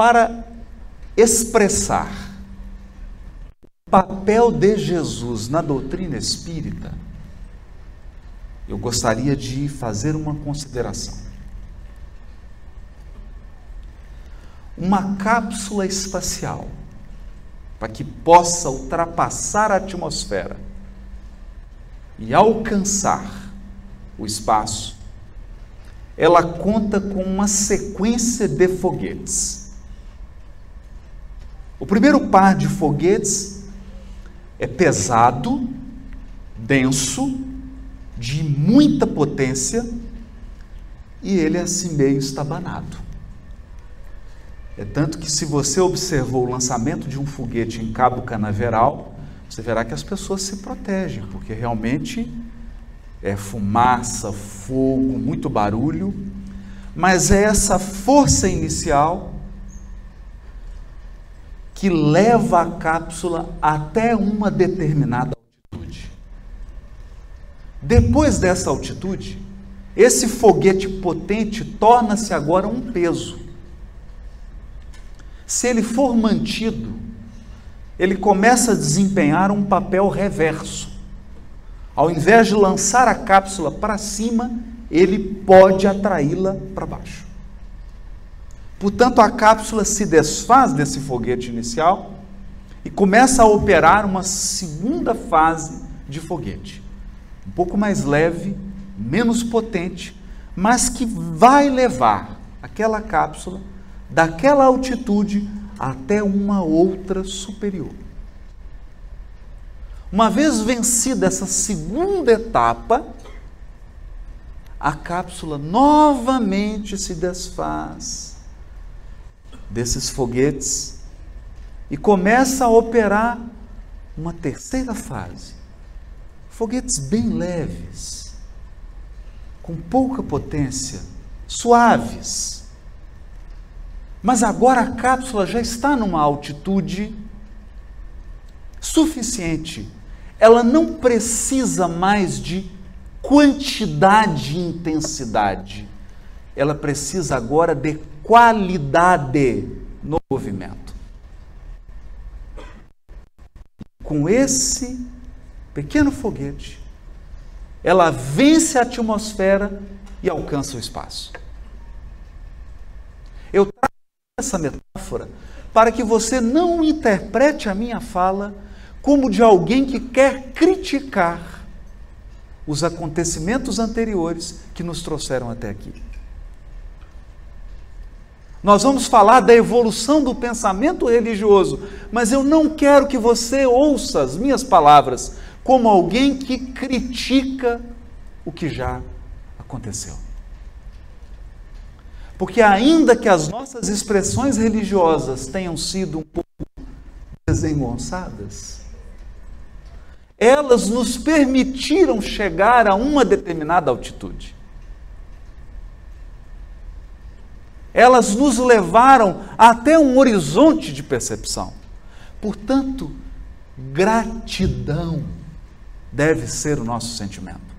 para expressar o papel de Jesus na doutrina espírita, eu gostaria de fazer uma consideração. Uma cápsula espacial para que possa ultrapassar a atmosfera e alcançar o espaço, ela conta com uma sequência de foguetes. O primeiro par de foguetes é pesado, denso, de muita potência e ele é assim meio estabanado. É tanto que, se você observou o lançamento de um foguete em Cabo Canaveral, você verá que as pessoas se protegem, porque realmente é fumaça, fogo, muito barulho, mas é essa força inicial que leva a cápsula até uma determinada altitude. Depois dessa altitude, esse foguete potente torna-se agora um peso. Se ele for mantido, ele começa a desempenhar um papel reverso. Ao invés de lançar a cápsula para cima, ele pode atraí-la para baixo. Portanto, a cápsula se desfaz desse foguete inicial e começa a operar uma segunda fase de foguete. Um pouco mais leve, menos potente, mas que vai levar aquela cápsula daquela altitude até uma outra superior. Uma vez vencida essa segunda etapa, a cápsula novamente se desfaz desses foguetes e começa a operar uma terceira fase. Foguetes bem leves, com pouca potência, suaves mas agora a cápsula já está numa altitude suficiente. Ela não precisa mais de quantidade e intensidade. Ela precisa agora de qualidade no movimento. Com esse pequeno foguete, ela vence a atmosfera e alcança o espaço. Eu trago essa metáfora para que você não interprete a minha fala como de alguém que quer criticar os acontecimentos anteriores que nos trouxeram até aqui. Nós vamos falar da evolução do pensamento religioso, mas eu não quero que você ouça as minhas palavras como alguém que critica o que já aconteceu. Porque, ainda que as nossas expressões religiosas tenham sido um pouco desengonçadas, elas nos permitiram chegar a uma determinada altitude. Elas nos levaram até um horizonte de percepção. Portanto, gratidão deve ser o nosso sentimento.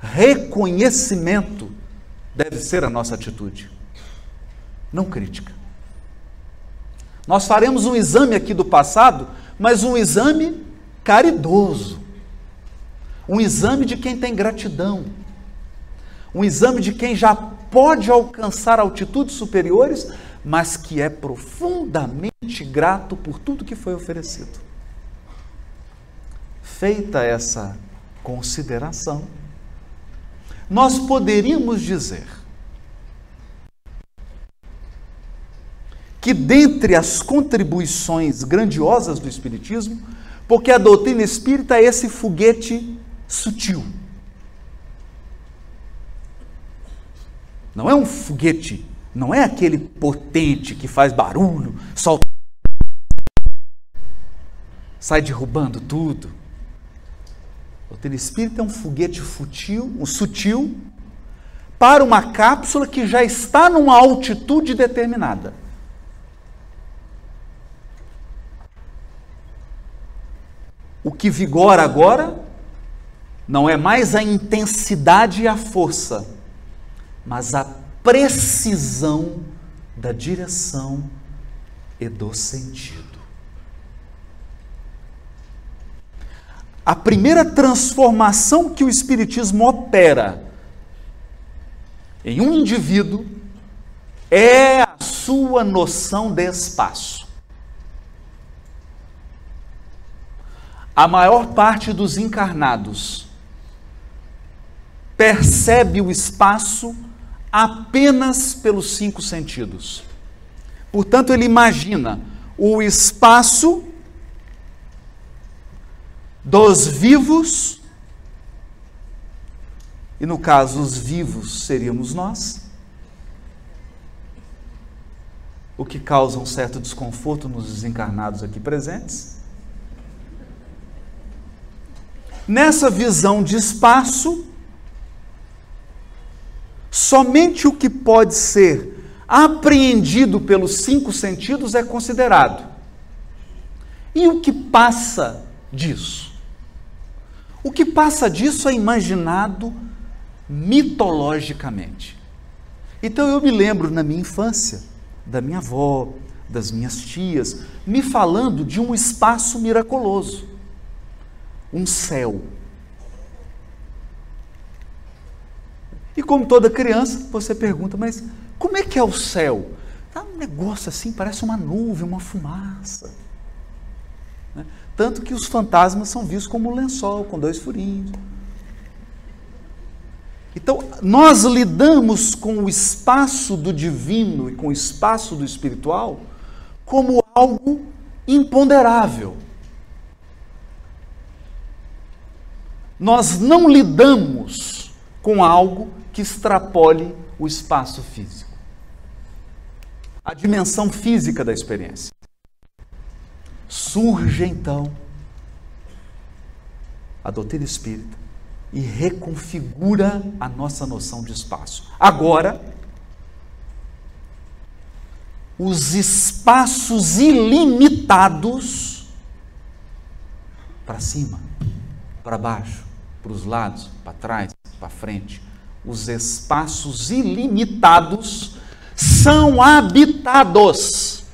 Reconhecimento deve ser a nossa atitude, não crítica. Nós faremos um exame aqui do passado, mas um exame caridoso, um exame de quem tem gratidão, um exame de quem já pode alcançar altitudes superiores, mas que é profundamente grato por tudo que foi oferecido. Feita essa consideração, nós poderíamos dizer que, dentre as contribuições grandiosas do Espiritismo, porque a doutrina espírita é esse foguete sutil. Não é um foguete, não é aquele potente que faz barulho, solta, sai derrubando tudo. O doutrina espírita é um foguete futil, um sutil, para uma cápsula que já está numa altitude determinada. O que vigora agora não é mais a intensidade e a força, mas a precisão da direção e do sentido. A primeira transformação que o Espiritismo opera em um indivíduo é a sua noção de espaço. A maior parte dos encarnados percebe o espaço apenas pelos cinco sentidos. Portanto, ele imagina o espaço dos vivos, e no caso, os vivos seríamos nós, o que causa um certo desconforto nos desencarnados aqui presentes. Nessa visão de espaço, somente o que pode ser apreendido pelos cinco sentidos é considerado. E o que passa disso? O que passa disso é imaginado mitologicamente. Então eu me lembro na minha infância da minha avó, das minhas tias, me falando de um espaço miraculoso, um céu. E como toda criança, você pergunta, mas como é que é o céu? Tá um negócio assim, parece uma nuvem, uma fumaça. Né? Tanto que os fantasmas são vistos como um lençol com dois furinhos. Então, nós lidamos com o espaço do divino e com o espaço do espiritual como algo imponderável. Nós não lidamos com algo que extrapole o espaço físico. A dimensão física da experiência. Surge então a doutrina espírita e reconfigura a nossa noção de espaço. Agora, os espaços ilimitados para cima, para baixo, para os lados, para trás, para frente, os espaços ilimitados são habitados.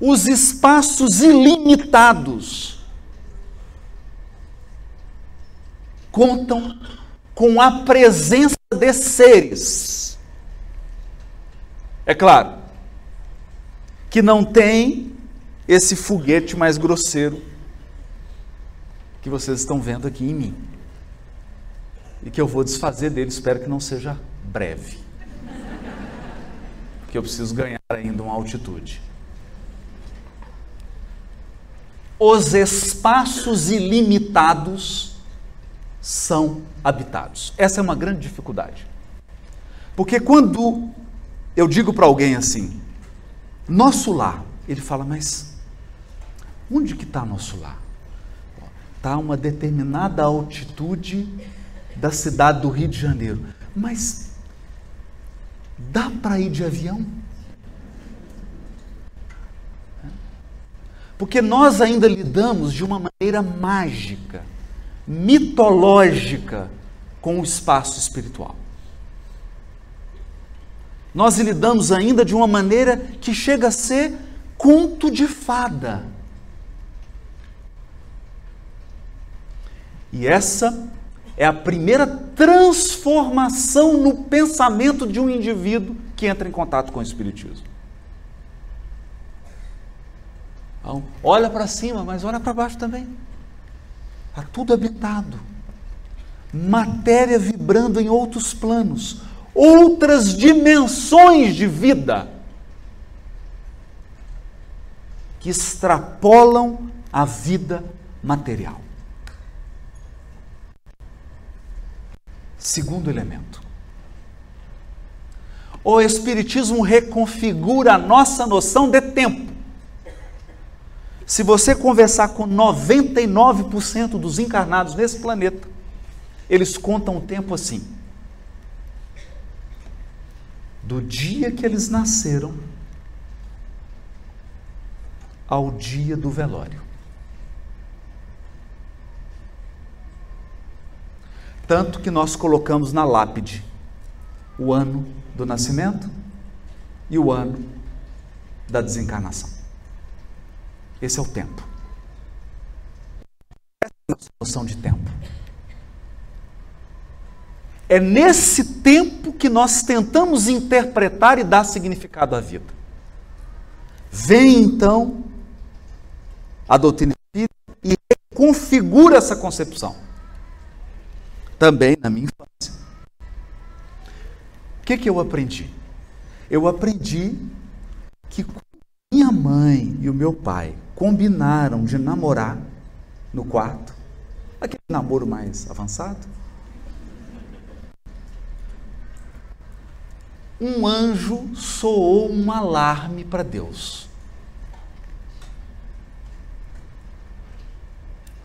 Os espaços ilimitados contam com a presença de seres. É claro que não tem esse foguete mais grosseiro que vocês estão vendo aqui em mim e que eu vou desfazer dele, espero que não seja breve. Porque eu preciso ganhar ainda uma altitude. Os espaços ilimitados são habitados. Essa é uma grande dificuldade. Porque quando eu digo para alguém assim, nosso lar, ele fala, mas onde que está nosso lar? Está a uma determinada altitude da cidade do Rio de Janeiro. Mas dá para ir de avião? Porque nós ainda lidamos de uma maneira mágica, mitológica com o espaço espiritual. Nós lidamos ainda de uma maneira que chega a ser conto de fada. E essa é a primeira transformação no pensamento de um indivíduo que entra em contato com o Espiritismo. Então, olha para cima, mas olha para baixo também. Está tudo habitado. Matéria vibrando em outros planos, outras dimensões de vida que extrapolam a vida material. Segundo elemento. O Espiritismo reconfigura a nossa noção de tempo. Se você conversar com 99% dos encarnados nesse planeta, eles contam o tempo assim: do dia que eles nasceram ao dia do velório. Tanto que nós colocamos na lápide o ano do nascimento e o ano da desencarnação. Esse é o tempo. Essa é a noção de tempo. É nesse tempo que nós tentamos interpretar e dar significado à vida. Vem então a doutrina espírita e configura essa concepção. Também na minha infância. O que, que eu aprendi? Eu aprendi que minha mãe e o meu pai combinaram de namorar no quarto, aquele namoro mais avançado, um anjo soou um alarme para Deus.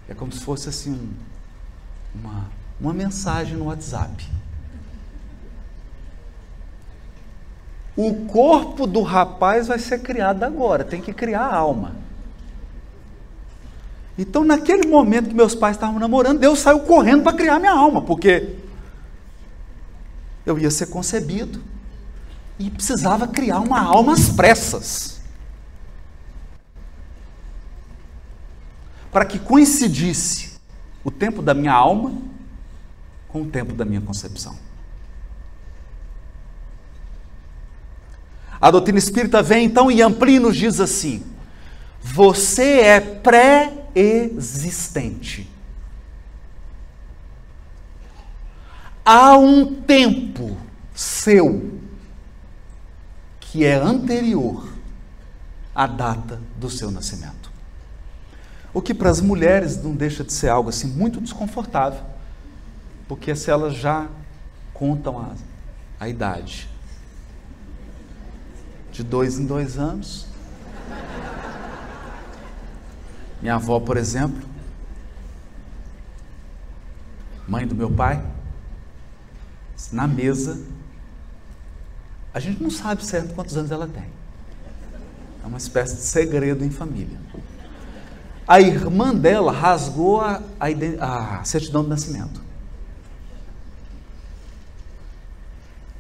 É como se fosse assim um, uma, uma mensagem no WhatsApp. O corpo do rapaz vai ser criado agora, tem que criar a alma. Então, naquele momento que meus pais estavam namorando, Deus saiu correndo para criar minha alma, porque eu ia ser concebido e precisava criar uma alma às pressas. Para que coincidisse o tempo da minha alma com o tempo da minha concepção. A doutrina espírita vem então e amplia e nos diz assim: você é pré-existente. Há um tempo seu que é anterior à data do seu nascimento. O que para as mulheres não deixa de ser algo assim muito desconfortável, porque se elas já contam a, a idade de dois em dois anos. Minha avó, por exemplo, mãe do meu pai, na mesa a gente não sabe certo quantos anos ela tem. É uma espécie de segredo em família. A irmã dela rasgou a, a, a certidão de nascimento.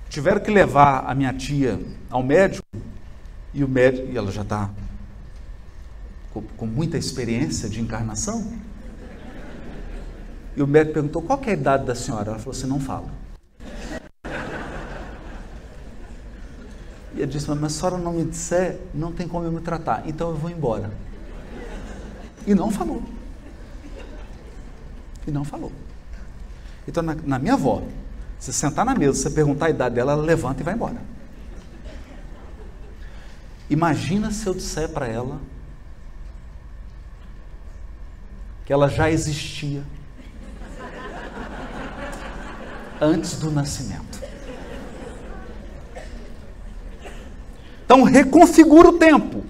Tiveram que levar a minha tia ao médico e o médico, e ela já está com, com, muita experiência de encarnação. E o médico perguntou: qual é a idade da senhora? Ela falou assim: não fala. E ele disse, mas se a senhora não me disser, não tem como eu me tratar, então eu vou embora. E não falou. E não falou. Então, na, na minha avó, se sentar na mesa, você perguntar a idade dela, ela levanta e vai embora. Imagina se eu disser para ela que ela já existia antes do nascimento. Então reconfigura o tempo.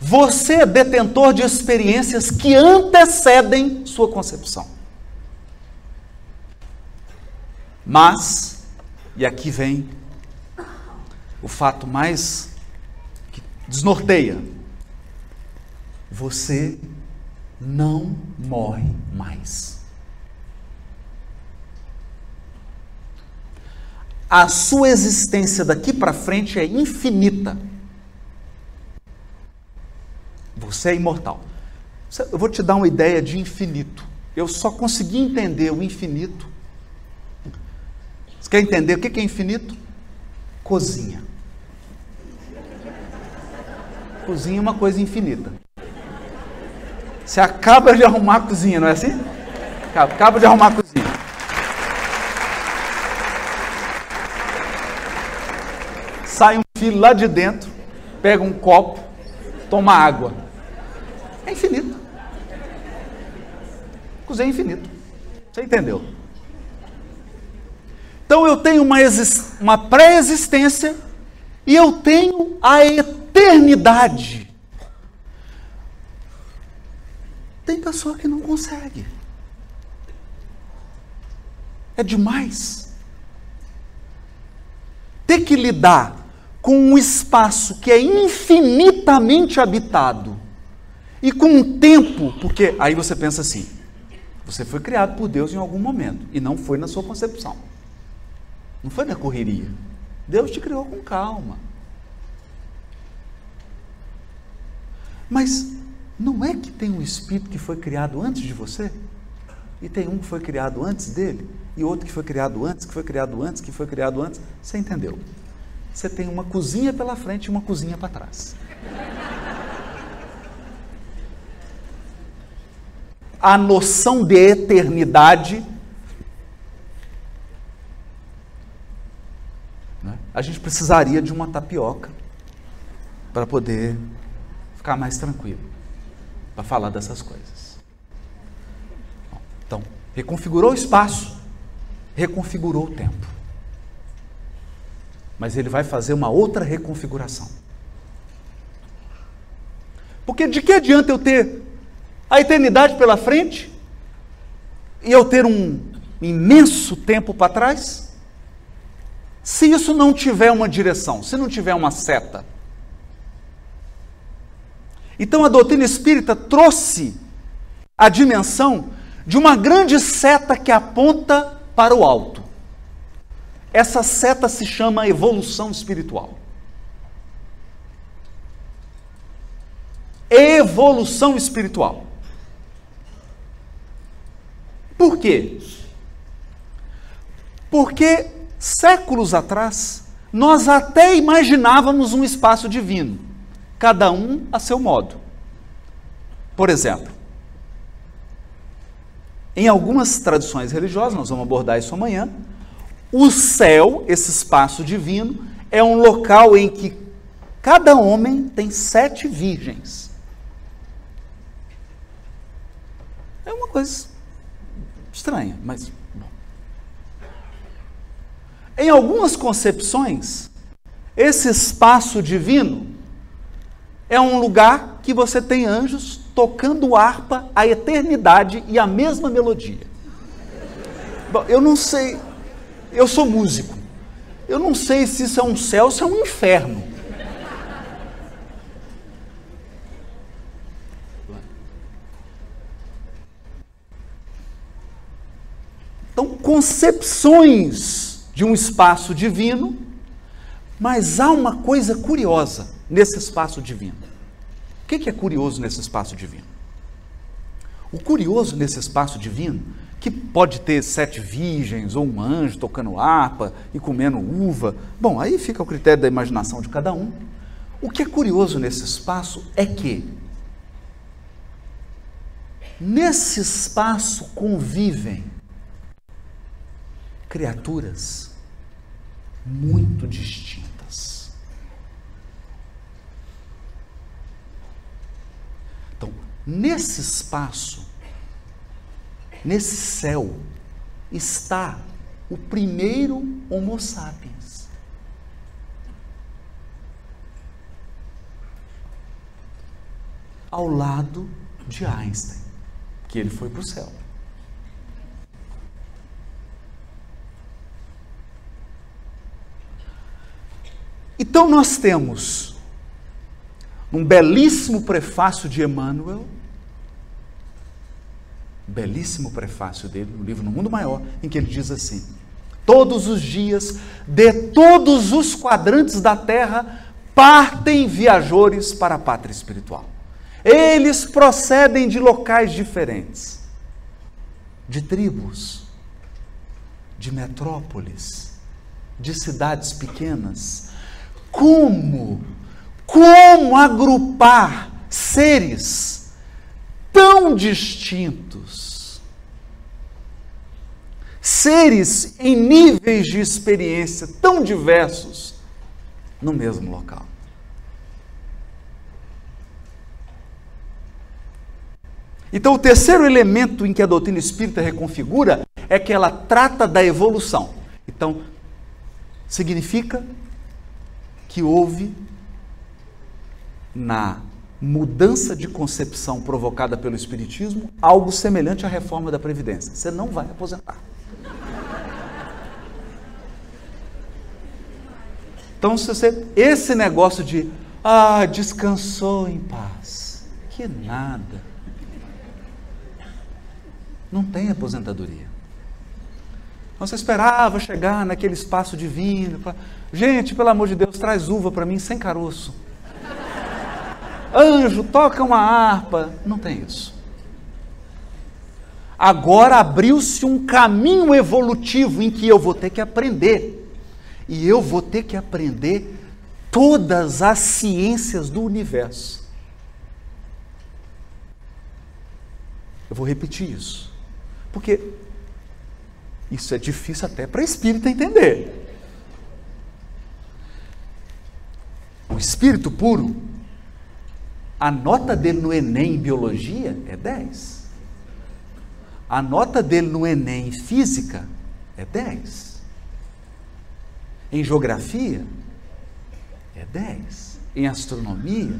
Você é detentor de experiências que antecedem sua concepção. Mas, e aqui vem o fato mais que desnorteia: você não morre mais. a sua existência daqui para frente é infinita. Você é imortal. Eu vou te dar uma ideia de infinito. Eu só consegui entender o infinito. Quer entender o que é infinito? Cozinha. Cozinha é uma coisa infinita. Você acaba de arrumar a cozinha, não é assim? Acaba de arrumar a cozinha. sai um filho lá de dentro, pega um copo, toma água. É infinito. Cozinha é infinito. Você entendeu? Então eu tenho uma, uma pré-existência e eu tenho a eternidade. Tem pessoa que não consegue. É demais. Ter que lidar com um espaço que é infinitamente habitado e com um tempo, porque aí você pensa assim: você foi criado por Deus em algum momento e não foi na sua concepção. Não foi na correria. Deus te criou com calma. Mas não é que tem um espírito que foi criado antes de você? E tem um que foi criado antes dele? E outro que foi criado antes, que foi criado antes, que foi criado antes? Você entendeu? Você tem uma cozinha pela frente e uma cozinha para trás. A noção de eternidade né? A gente precisaria de uma tapioca para poder ficar mais tranquilo para falar dessas coisas. Então, reconfigurou o espaço, reconfigurou o tempo. Mas ele vai fazer uma outra reconfiguração. Porque de que adianta eu ter a eternidade pela frente e eu ter um imenso tempo para trás? Se isso não tiver uma direção, se não tiver uma seta, então a doutrina espírita trouxe a dimensão de uma grande seta que aponta para o alto. Essa seta se chama evolução espiritual. Evolução espiritual. Por quê? Porque séculos atrás nós até imaginávamos um espaço divino cada um a seu modo. Por exemplo, em algumas tradições religiosas, nós vamos abordar isso amanhã, o céu, esse espaço divino, é um local em que cada homem tem sete virgens. É uma coisa estranha, mas. Em algumas concepções, esse espaço divino é um lugar que você tem anjos tocando harpa a eternidade e a mesma melodia. Bom, eu não sei, eu sou músico. Eu não sei se isso é um céu ou se é um inferno. Então, concepções de um espaço divino, mas há uma coisa curiosa nesse espaço divino. O que é curioso nesse espaço divino? O curioso nesse espaço divino, que pode ter sete virgens ou um anjo tocando harpa e comendo uva, bom, aí fica o critério da imaginação de cada um. O que é curioso nesse espaço é que nesse espaço convivem criaturas muito distintas. Nesse espaço, nesse céu, está o primeiro Homo sapiens. Ao lado de Einstein, que ele foi para o céu. Então nós temos um belíssimo prefácio de Emmanuel, belíssimo prefácio dele, no livro No Mundo Maior, em que ele diz assim: Todos os dias, de todos os quadrantes da terra, partem viajores para a pátria espiritual. Eles procedem de locais diferentes, de tribos, de metrópoles, de cidades pequenas. Como como agrupar seres tão distintos, seres em níveis de experiência tão diversos no mesmo local? Então, o terceiro elemento em que a doutrina espírita reconfigura é que ela trata da evolução. Então, significa que houve na mudança de concepção provocada pelo Espiritismo algo semelhante à reforma da Previdência. Você não vai aposentar. Então, se você, esse negócio de, ah, descansou em paz, que nada. Não tem aposentadoria. Então você esperava chegar naquele espaço divino. Pra... Gente, pelo amor de Deus, traz uva para mim sem caroço. Anjo, toca uma harpa. Não tem isso. Agora abriu-se um caminho evolutivo em que eu vou ter que aprender. E eu vou ter que aprender todas as ciências do universo. Eu vou repetir isso. Porque isso é difícil até para espírito entender. O espírito puro, a nota dele no Enem em biologia é 10. A nota dele no Enem em física é 10. Em geografia é 10. Em astronomia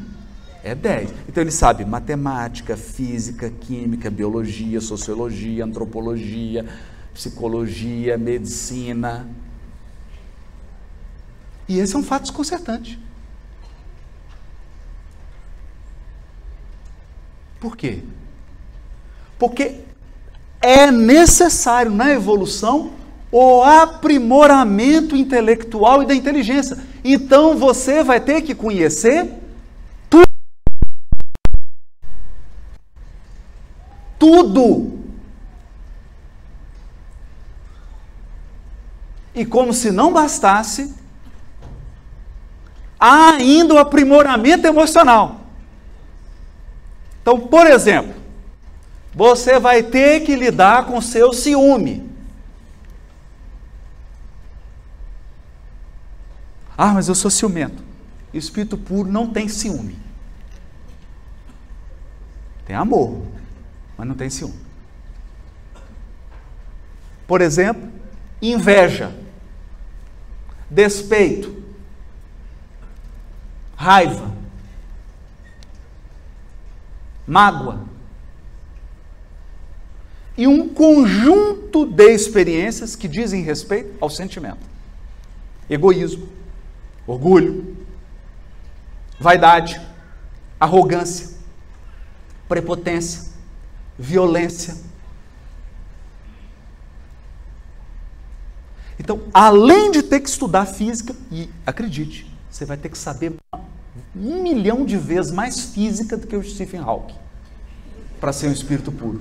é 10. Então ele sabe matemática, física, química, biologia, sociologia, antropologia, psicologia, medicina. E esse é um fato desconcertante. Por quê? Porque é necessário na evolução o aprimoramento intelectual e da inteligência. Então você vai ter que conhecer tudo. Tudo. E como se não bastasse, há ainda o aprimoramento emocional. Então, por exemplo, você vai ter que lidar com seu ciúme. Ah, mas eu sou ciumento. Espírito puro não tem ciúme. Tem amor, mas não tem ciúme. Por exemplo, inveja, despeito, raiva, mágoa. E um conjunto de experiências que dizem respeito ao sentimento: egoísmo, orgulho, vaidade, arrogância, prepotência, violência. Então, além de ter que estudar física, e acredite, você vai ter que saber um milhão de vezes mais física do que o Stephen Hawking para ser um espírito puro.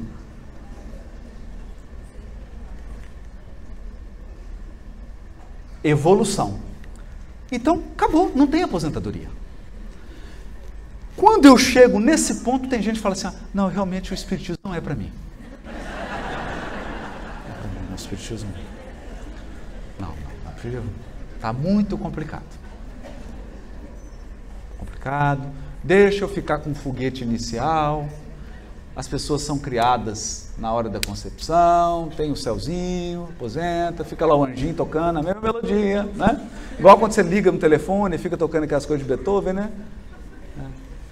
Evolução. Então, acabou, não tem aposentadoria. Quando eu chego nesse ponto, tem gente que fala assim: ah, não, realmente o Espiritismo não é para mim. Não, o Espiritismo. Não, não, está muito complicado. Complicado. Deixa eu ficar com o foguete inicial. As pessoas são criadas na hora da concepção, tem o céuzinho, aposenta, fica lá o anjinho tocando a mesma melodia, né? Igual quando você liga no telefone e fica tocando aquelas coisas de Beethoven, né? É,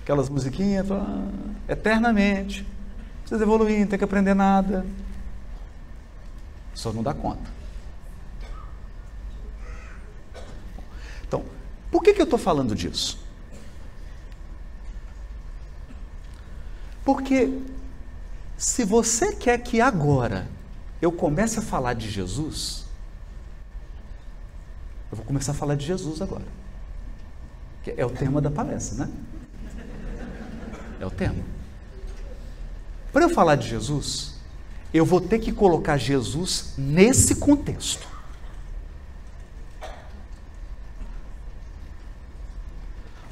aquelas musiquinhas, eternamente. Não precisa evoluir, não tem que aprender nada. Só não dá conta. Então, por que, que eu estou falando disso? Porque se você quer que agora eu comece a falar de Jesus, eu vou começar a falar de Jesus agora. Que é o tema da palestra, né? É o tema. Para eu falar de Jesus, eu vou ter que colocar Jesus nesse contexto.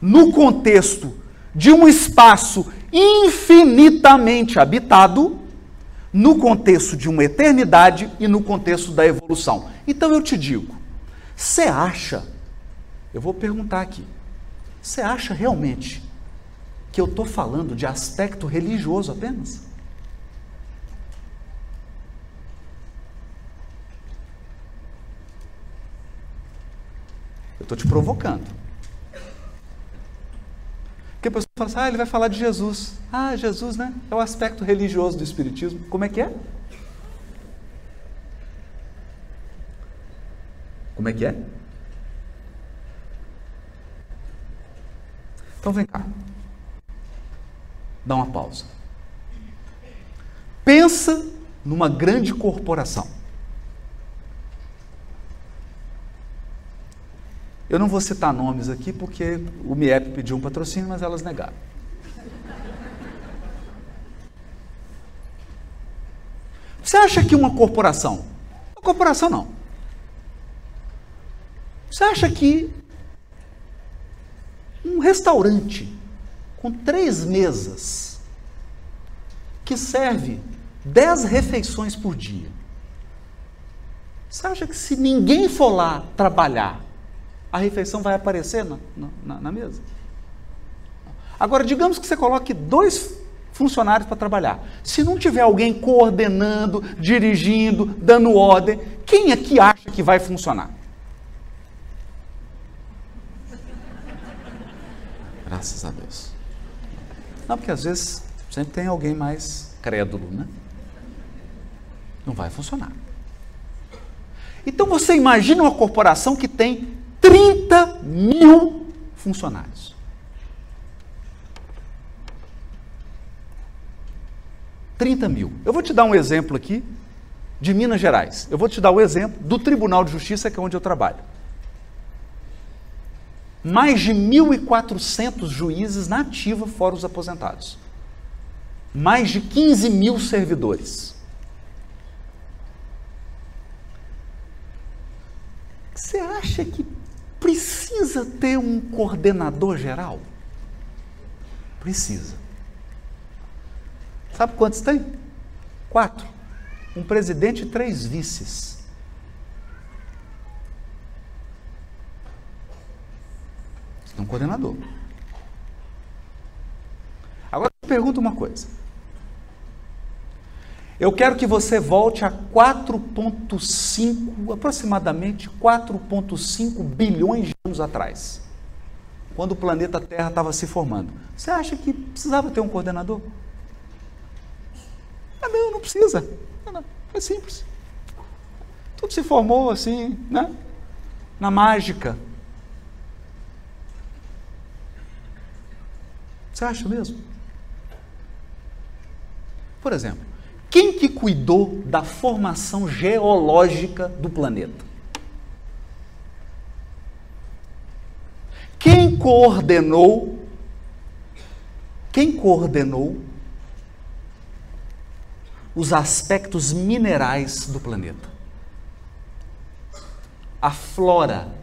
No contexto de um espaço infinitamente habitado no contexto de uma eternidade e no contexto da evolução. Então eu te digo, você acha, eu vou perguntar aqui, você acha realmente que eu estou falando de aspecto religioso apenas? Eu estou te provocando. Porque a pessoa fala assim, ah, ele vai falar de Jesus. Ah, Jesus, né? É o aspecto religioso do Espiritismo. Como é que é? Como é que é? Então vem cá. Dá uma pausa. Pensa numa grande corporação. Eu não vou citar nomes aqui porque o MIEP pediu um patrocínio, mas elas negaram. Você acha que uma corporação, uma corporação não, você acha que um restaurante com três mesas, que serve dez refeições por dia, você acha que se ninguém for lá trabalhar, a refeição vai aparecer na, na, na mesa? Agora, digamos que você coloque dois funcionários para trabalhar. Se não tiver alguém coordenando, dirigindo, dando ordem, quem é que acha que vai funcionar? Graças a Deus. Não, porque às vezes sempre tem alguém mais crédulo, né? Não vai funcionar. Então você imagina uma corporação que tem 30 mil funcionários. Trinta mil. Eu vou te dar um exemplo aqui de Minas Gerais. Eu vou te dar o exemplo do Tribunal de Justiça, que é onde eu trabalho. Mais de 1.400 juízes na ativa, fora os aposentados. Mais de 15 mil servidores. Você acha que precisa ter um coordenador geral? Precisa. Sabe quantos tem? Quatro. Um presidente e três vices. Um coordenador. Agora eu pergunto uma coisa. Eu quero que você volte a 4,5, aproximadamente 4,5 bilhões de anos atrás, quando o planeta Terra estava se formando. Você acha que precisava ter um coordenador? Ah, não, não precisa. Não, é simples. Tudo se formou assim, né? Na mágica. Você acha mesmo? Por exemplo, quem que cuidou da formação geológica do planeta? Quem coordenou? Quem coordenou os aspectos minerais do planeta? A flora,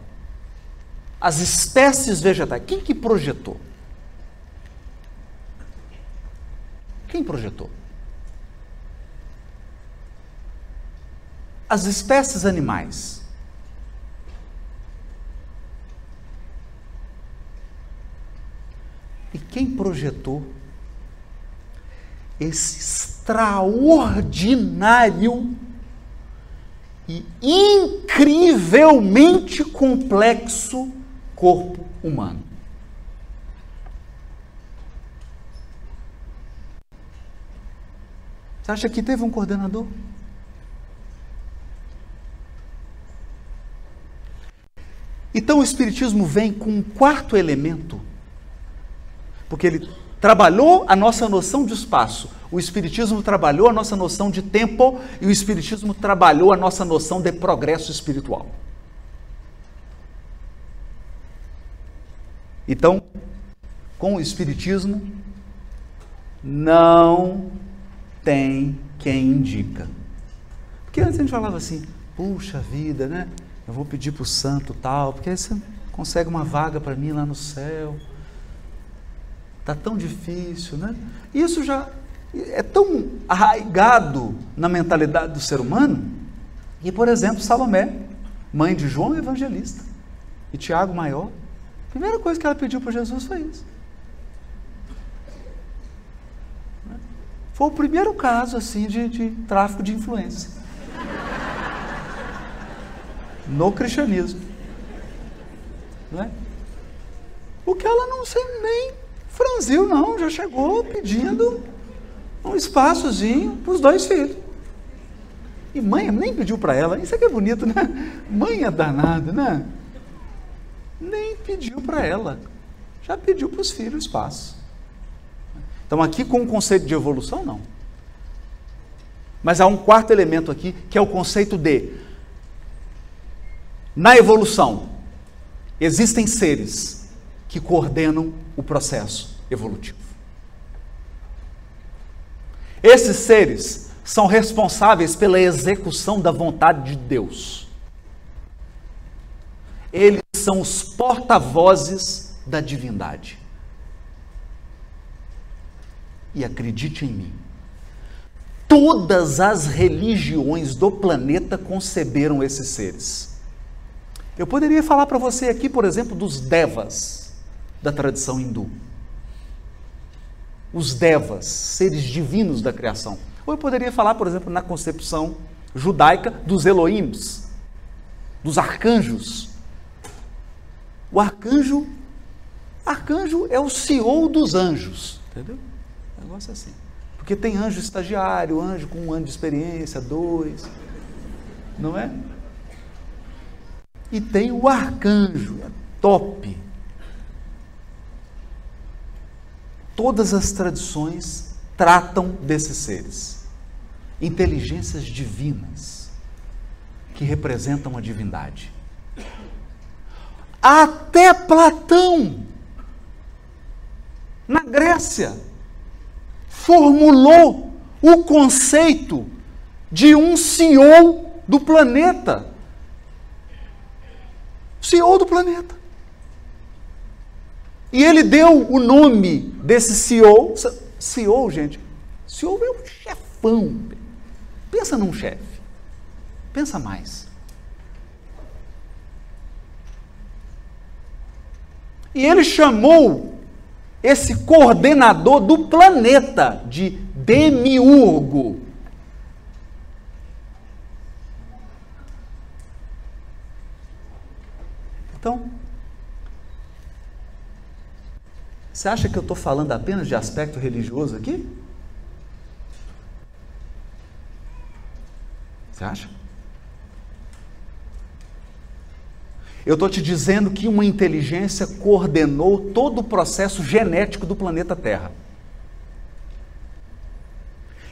as espécies vegetais. Quem que projetou? Quem projetou? As espécies animais. E quem projetou esse extraordinário e incrivelmente complexo corpo humano? Você acha que teve um coordenador? Então o Espiritismo vem com um quarto elemento, porque ele trabalhou a nossa noção de espaço, o Espiritismo trabalhou a nossa noção de tempo e o Espiritismo trabalhou a nossa noção de progresso espiritual. Então, com o Espiritismo, não tem quem indica. Porque antes a gente falava assim, puxa vida, né? Eu vou pedir para o santo tal, porque aí você consegue uma vaga para mim lá no céu. Está tão difícil, né? Isso já é tão arraigado na mentalidade do ser humano que, por exemplo, Salomé, mãe de João Evangelista e Tiago Maior, a primeira coisa que ela pediu para Jesus foi isso. Foi o primeiro caso assim de, de tráfico de influência no cristianismo. Não é? O que ela não sei nem franziu, não, já chegou pedindo um espaçozinho para os dois filhos. E mãe nem pediu para ela, isso aqui é bonito, né? Mãe é danada, né? Nem pediu para ela, já pediu para os filhos espaço. Então, aqui com o conceito de evolução, não. Mas há um quarto elemento aqui, que é o conceito de na evolução, existem seres que coordenam o processo evolutivo. Esses seres são responsáveis pela execução da vontade de Deus. Eles são os porta-vozes da divindade. E acredite em mim, todas as religiões do planeta conceberam esses seres. Eu poderia falar para você aqui, por exemplo, dos devas da tradição hindu. Os devas, seres divinos da criação. Ou eu poderia falar, por exemplo, na concepção judaica dos Elohims, dos arcanjos. O arcanjo, arcanjo é o CEO dos anjos, entendeu? negócio assim. Porque tem anjo estagiário, anjo com um ano de experiência, dois, não é? E tem o arcanjo, é top. Todas as tradições tratam desses seres, inteligências divinas que representam a divindade. Até Platão, na Grécia, formulou o conceito de um CEO do planeta. CEO do planeta. E ele deu o nome desse CEO. CEO, gente, CEO é um chefão. Pensa num chefe. Pensa mais. E ele chamou esse coordenador do planeta de demiurgo. Então, você acha que eu estou falando apenas de aspecto religioso aqui? Você acha? Eu estou te dizendo que uma inteligência coordenou todo o processo genético do planeta Terra.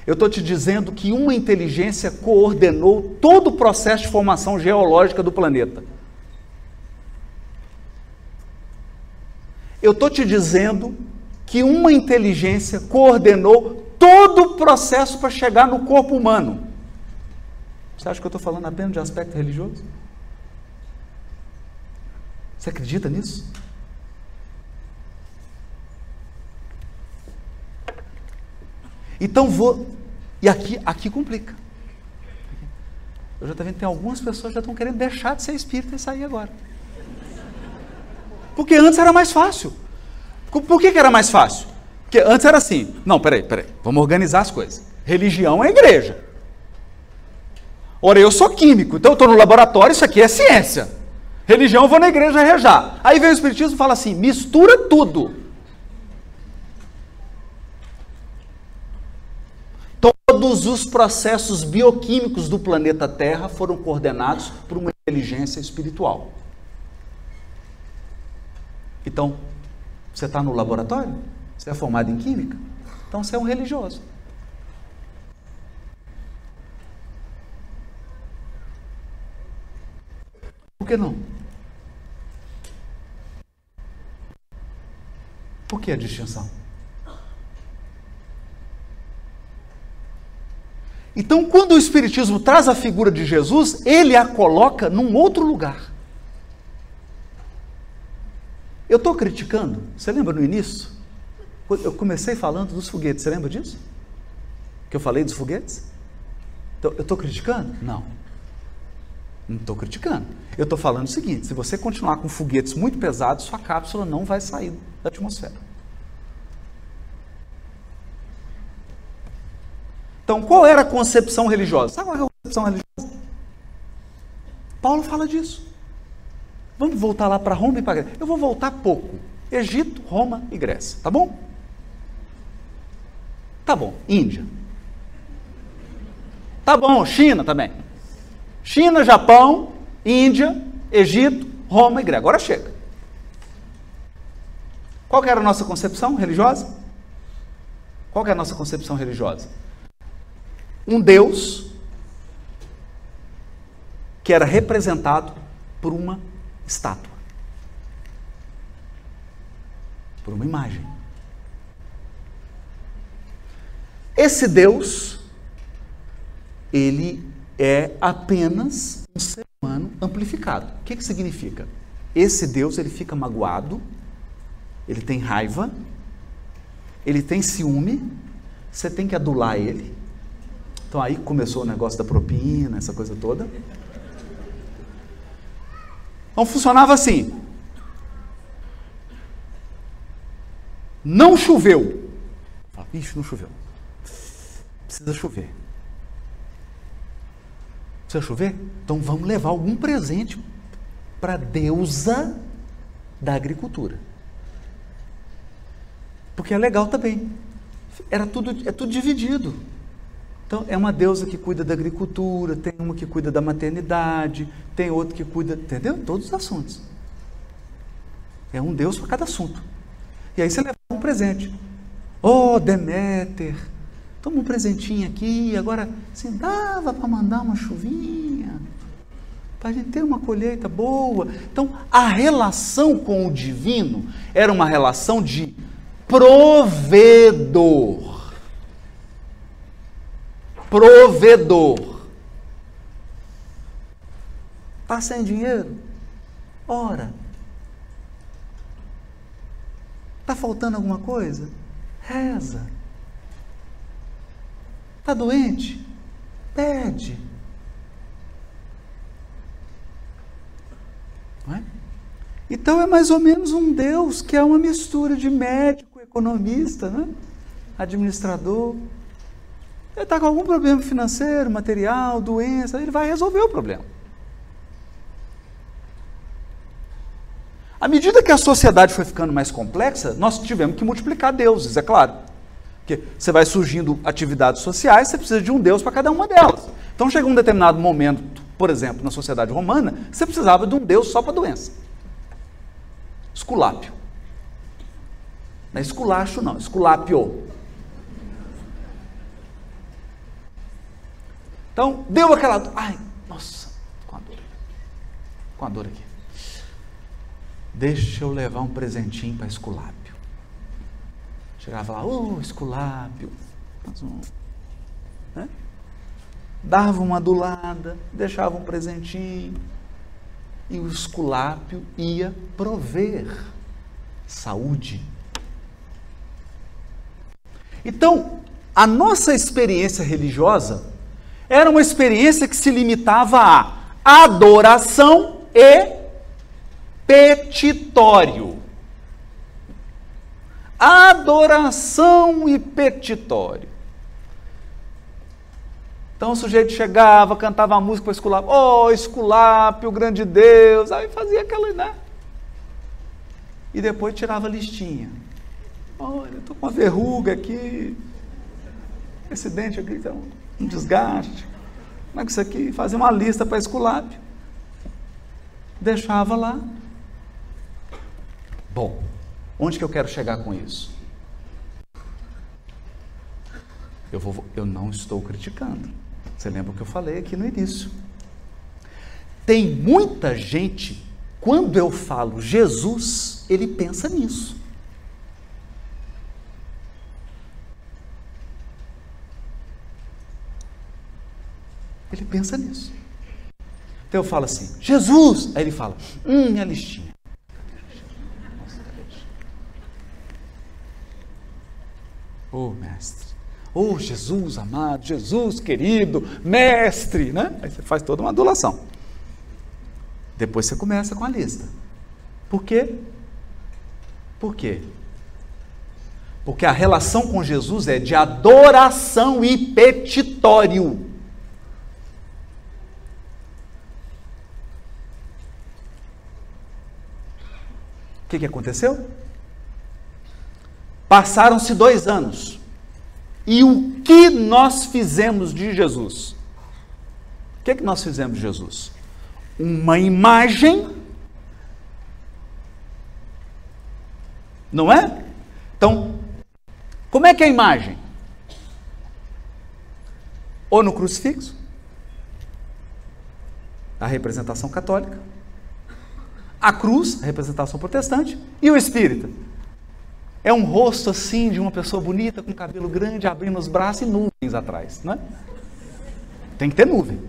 Eu estou te dizendo que uma inteligência coordenou todo o processo de formação geológica do planeta. Eu estou te dizendo que uma inteligência coordenou todo o processo para chegar no corpo humano. Você acha que eu estou falando apenas de aspecto religioso? Você acredita nisso? Então vou. E aqui, aqui complica. Eu já estou vendo que tem algumas pessoas que já estão querendo deixar de ser espírita e sair agora. Porque antes era mais fácil. Por que, que era mais fácil? Porque antes era assim. Não, peraí, peraí. Vamos organizar as coisas. Religião é igreja. Ora, eu sou químico, então eu estou no laboratório, isso aqui é ciência. Religião, eu vou na igreja rejar. Aí vem o Espiritismo e fala assim: mistura tudo. Todos os processos bioquímicos do planeta Terra foram coordenados por uma inteligência espiritual. Então, você está no laboratório? Você é formado em química? Então você é um religioso. Por que não? Por que a distinção? Então, quando o Espiritismo traz a figura de Jesus, ele a coloca num outro lugar. Eu estou criticando, você lembra no início? Eu comecei falando dos foguetes, você lembra disso? Que eu falei dos foguetes? Então, eu estou criticando? Não. Não estou criticando. Eu estou falando o seguinte: se você continuar com foguetes muito pesados, sua cápsula não vai sair da atmosfera. Então, qual era a concepção religiosa? Sabe qual é a concepção religiosa? Paulo fala disso. Vamos voltar lá para Roma e para Grécia. Eu vou voltar pouco. Egito, Roma e Grécia. Tá bom? Tá bom. Índia. Tá bom. China também. China, Japão, Índia, Egito, Roma e Grécia. Agora chega. Qual era a nossa concepção religiosa? Qual é a nossa concepção religiosa? Um Deus que era representado por uma estátua. por uma imagem. Esse Deus, ele é apenas um ser humano amplificado. O que, que significa? Esse Deus, ele fica magoado, ele tem raiva, ele tem ciúme, você tem que adular ele. Então aí começou o negócio da propina, essa coisa toda. Então funcionava assim. Não choveu. Ixi, não choveu. Precisa chover. Precisa chover? Então vamos levar algum presente para a deusa da agricultura. Porque é legal também. Era tudo, é tudo dividido. Então, é uma deusa que cuida da agricultura, tem uma que cuida da maternidade, tem outro que cuida, entendeu? Todos os assuntos. É um deus para cada assunto. E aí você leva um presente. Oh, Deméter, toma um presentinho aqui. Agora, assim, dava para mandar uma chuvinha, para a gente ter uma colheita boa. Então, a relação com o divino era uma relação de provedor. Provedor. Está sem dinheiro? Ora. Está faltando alguma coisa? Reza. Está doente? Pede. Não é? Então é mais ou menos um Deus que é uma mistura de médico, economista, né? administrador. Ele está com algum problema financeiro, material, doença, ele vai resolver o problema. À medida que a sociedade foi ficando mais complexa, nós tivemos que multiplicar deuses, é claro. Porque você vai surgindo atividades sociais, você precisa de um deus para cada uma delas. Então chega um determinado momento, por exemplo, na sociedade romana, você precisava de um deus só para doença. Esculápio. Não é esculacho, não, esculápio. Então, deu aquela. Ai, nossa, com a dor. Com a dor aqui. Deixa eu levar um presentinho para Esculápio. Chegava lá, ô oh, Esculápio. Né? Dava uma adulada, deixava um presentinho. E o Esculápio ia prover saúde. Então, a nossa experiência religiosa era uma experiência que se limitava a adoração e petitório. Adoração e petitório. Então o sujeito chegava, cantava a música para Esculápio, oh, Esculápio, grande Deus, aí fazia aquela, né? E depois tirava a listinha. Olha, estou com uma verruga aqui, esse dente aqui está um, desgaste. Como é que isso aqui? Fazia uma lista para Esculápio. Deixava lá, Bom, onde que eu quero chegar com isso? Eu, vou, eu não estou criticando. Você lembra o que eu falei aqui no início? Tem muita gente, quando eu falo Jesus, ele pensa nisso. Ele pensa nisso. Então eu falo assim, Jesus! Aí ele fala, hum, minha listinha. Oh, mestre. Oh, Jesus amado, Jesus querido, mestre, né? Aí você faz toda uma adulação. Depois você começa com a lista. Por quê? Por quê? Porque a relação com Jesus é de adoração e petitório. Que, que aconteceu? Passaram-se dois anos. E o que nós fizemos de Jesus? O que, que nós fizemos de Jesus? Uma imagem. Não é? Então, como é que é a imagem? Ou no crucifixo, a representação católica, a cruz, a representação protestante, e o espírita, é um rosto assim de uma pessoa bonita, com cabelo grande, abrindo os braços e nuvens atrás, não é? Tem que ter nuvem.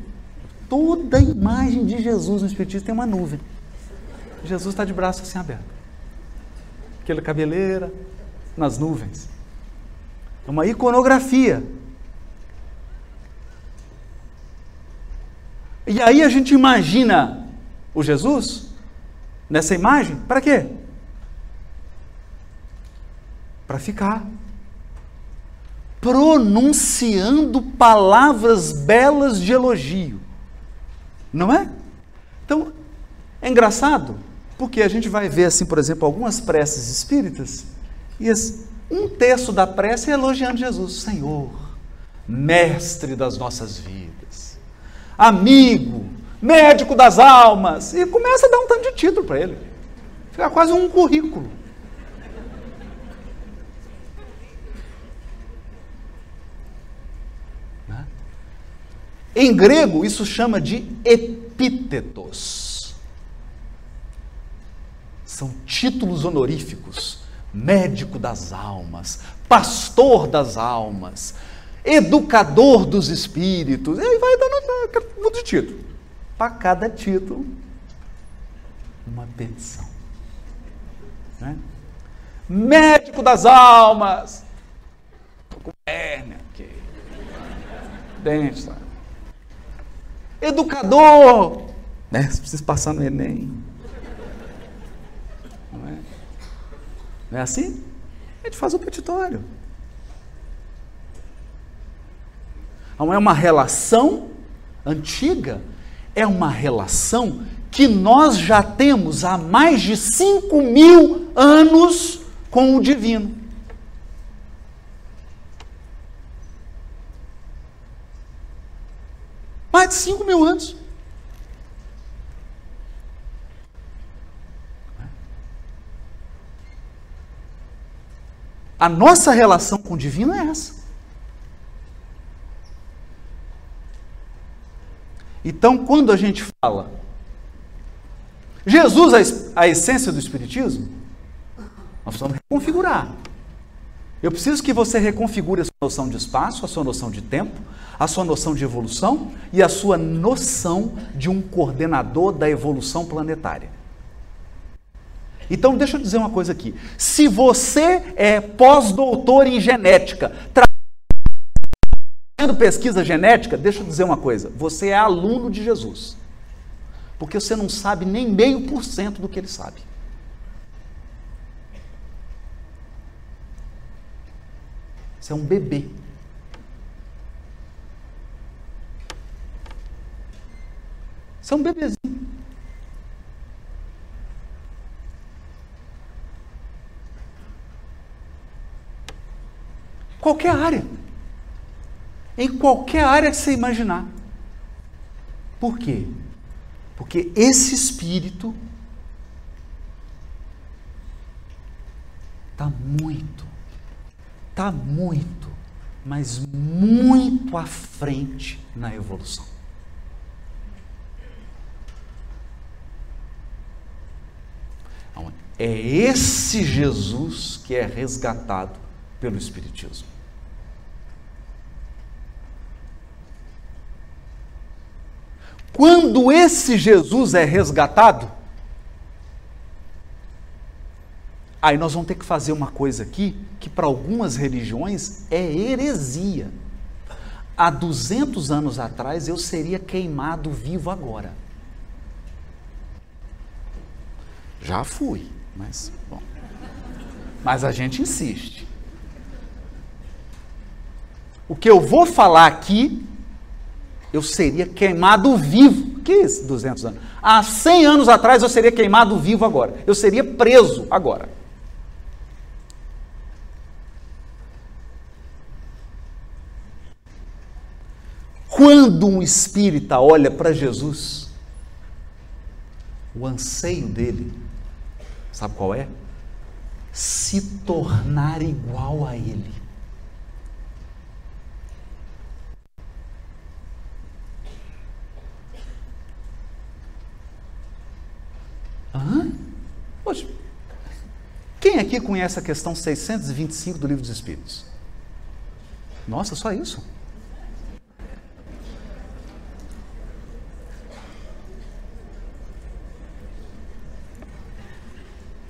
Toda imagem de Jesus no Espiritismo tem uma nuvem. Jesus está de braço assim aberto. Aquela cabeleira nas nuvens. É uma iconografia. E aí a gente imagina o Jesus nessa imagem, para quê? Para ficar pronunciando palavras belas de elogio. Não é? Então, é engraçado, porque a gente vai ver, assim, por exemplo, algumas preces espíritas, e um terço da prece é elogiando Jesus, Senhor, mestre das nossas vidas, amigo, médico das almas, e começa a dar um tanto de título para ele. Fica quase um currículo. Né? Em grego, isso chama de epítetos. São títulos honoríficos. Médico das almas, pastor das almas, educador dos espíritos. E aí vai dando um de título. Para cada título, uma petição. Né? Médico das almas. Com hérnia aqui. Dente, sabe? Educador. Né? Você precisa passar no Enem. Não é? Não é assim? A gente faz o petitório. Não é uma relação antiga, é uma relação que nós já temos há mais de 5 mil anos com o divino. Mais de 5 mil anos. A nossa relação com o divino é essa. Então, quando a gente fala Jesus, a, essência do Espiritismo, nós precisamos reconfigurar. Eu preciso que você reconfigure a sua noção de espaço, a sua noção de tempo, a sua noção de evolução e a sua noção de um coordenador da evolução planetária. Então, deixa eu dizer uma coisa aqui. Se você é pós-doutor em genética, fazendo pesquisa genética, deixa eu dizer uma coisa. Você é aluno de Jesus. Porque você não sabe nem meio por cento do que ele sabe. Você é um bebê. Você é um bebezinho. Qualquer área. Em qualquer área que você imaginar. Por quê? Porque esse espírito está muito está muito, mas muito à frente na evolução. É esse Jesus que é resgatado pelo Espiritismo. Quando esse Jesus é resgatado, Aí nós vamos ter que fazer uma coisa aqui que para algumas religiões é heresia. Há 200 anos atrás eu seria queimado vivo agora. Já fui, mas bom. Mas a gente insiste. O que eu vou falar aqui, eu seria queimado vivo. Que isso, 200 anos? Há 100 anos atrás eu seria queimado vivo agora. Eu seria preso agora. Quando um espírita olha para Jesus, o anseio dele, sabe qual é? Se tornar igual a ele. Hã? Poxa, quem aqui conhece a questão 625 do Livro dos Espíritos? Nossa, só isso?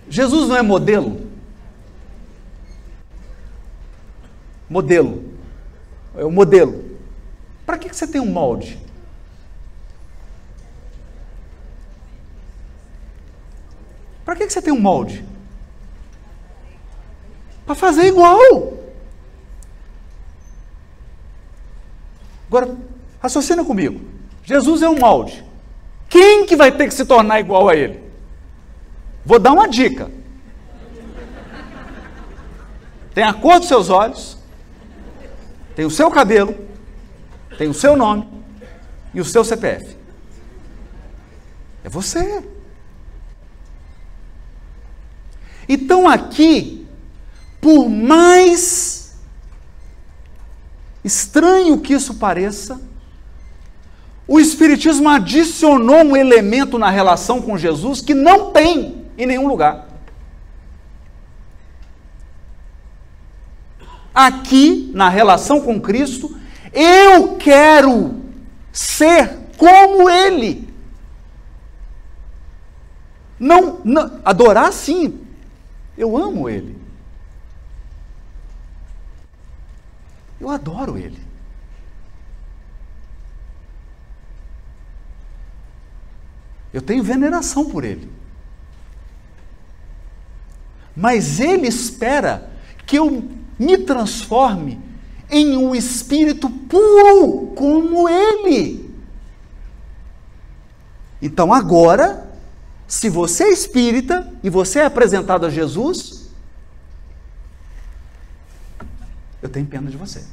Jesus não é modelo? Modelo. É o modelo. Para que você tem um molde? Para que você tem um molde? Para fazer igual. Agora, raciocina comigo. Jesus é um molde. Quem que vai ter que se tornar igual a ele? Vou dar uma dica. Tem a cor dos seus olhos, tem o seu cabelo, tem o seu nome e o seu CPF. É você. Então aqui, por mais estranho que isso pareça, o Espiritismo adicionou um elemento na relação com Jesus que não tem em nenhum lugar. Aqui, na relação com Cristo, eu quero ser como Ele. Não, não, adorar sim, eu amo Ele. Eu adoro Ele. Eu tenho veneração por Ele. Mas Ele espera que eu me transforme em um espírito puro como Ele. Então agora, se você é espírita e você é apresentado a Jesus, eu tenho pena de você.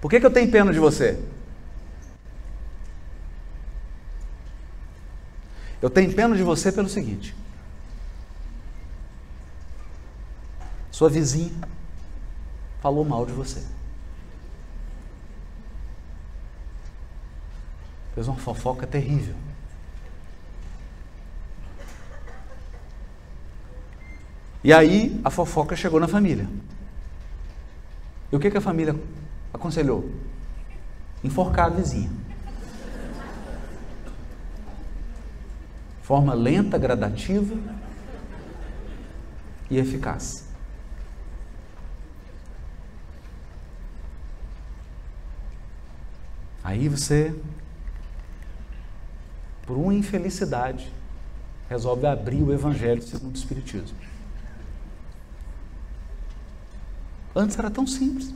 Por que, que eu tenho pena de você? Eu tenho pena de você pelo seguinte: sua vizinha falou mal de você. Fez uma fofoca terrível. E aí a fofoca chegou na família. E o que, que a família aconselhou? Enforcar a vizinha. forma lenta, gradativa e eficaz. Aí você, por uma infelicidade, resolve abrir o Evangelho segundo o Espiritismo. Antes era tão simples.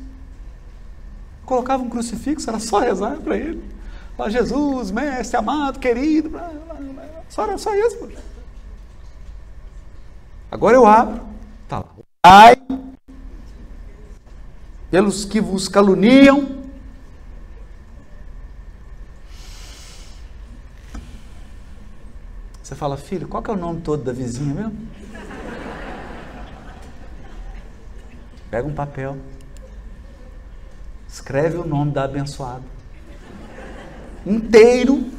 Colocava um crucifixo, era só rezar para ele. Lá, Jesus, mestre, amado, querido. Blá, blá, blá. Só era só isso. Agora eu abro. Tá lá. Ai, pelos que vos caluniam. Você fala, filho, qual que é o nome todo da vizinha mesmo? Pega um papel, escreve o nome da abençoada inteiro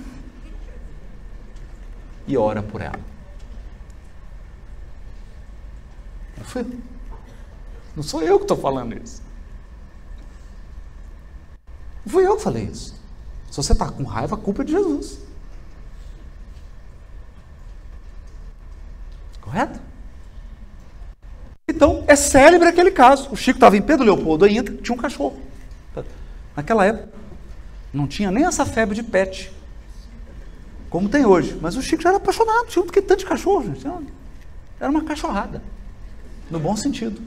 e ora por ela. Não, não sou eu que estou falando isso. Não fui eu que falei isso. Se você está com raiva, a culpa é de Jesus. Correto? Então, é célebre aquele caso. O Chico estava em Pedro Leopoldo ainda, tinha um cachorro. Naquela época, não tinha nem essa febre de pet, como tem hoje. Mas o Chico já era apaixonado, tinha que tanto de cachorro, gente. Era uma cachorrada, no bom sentido.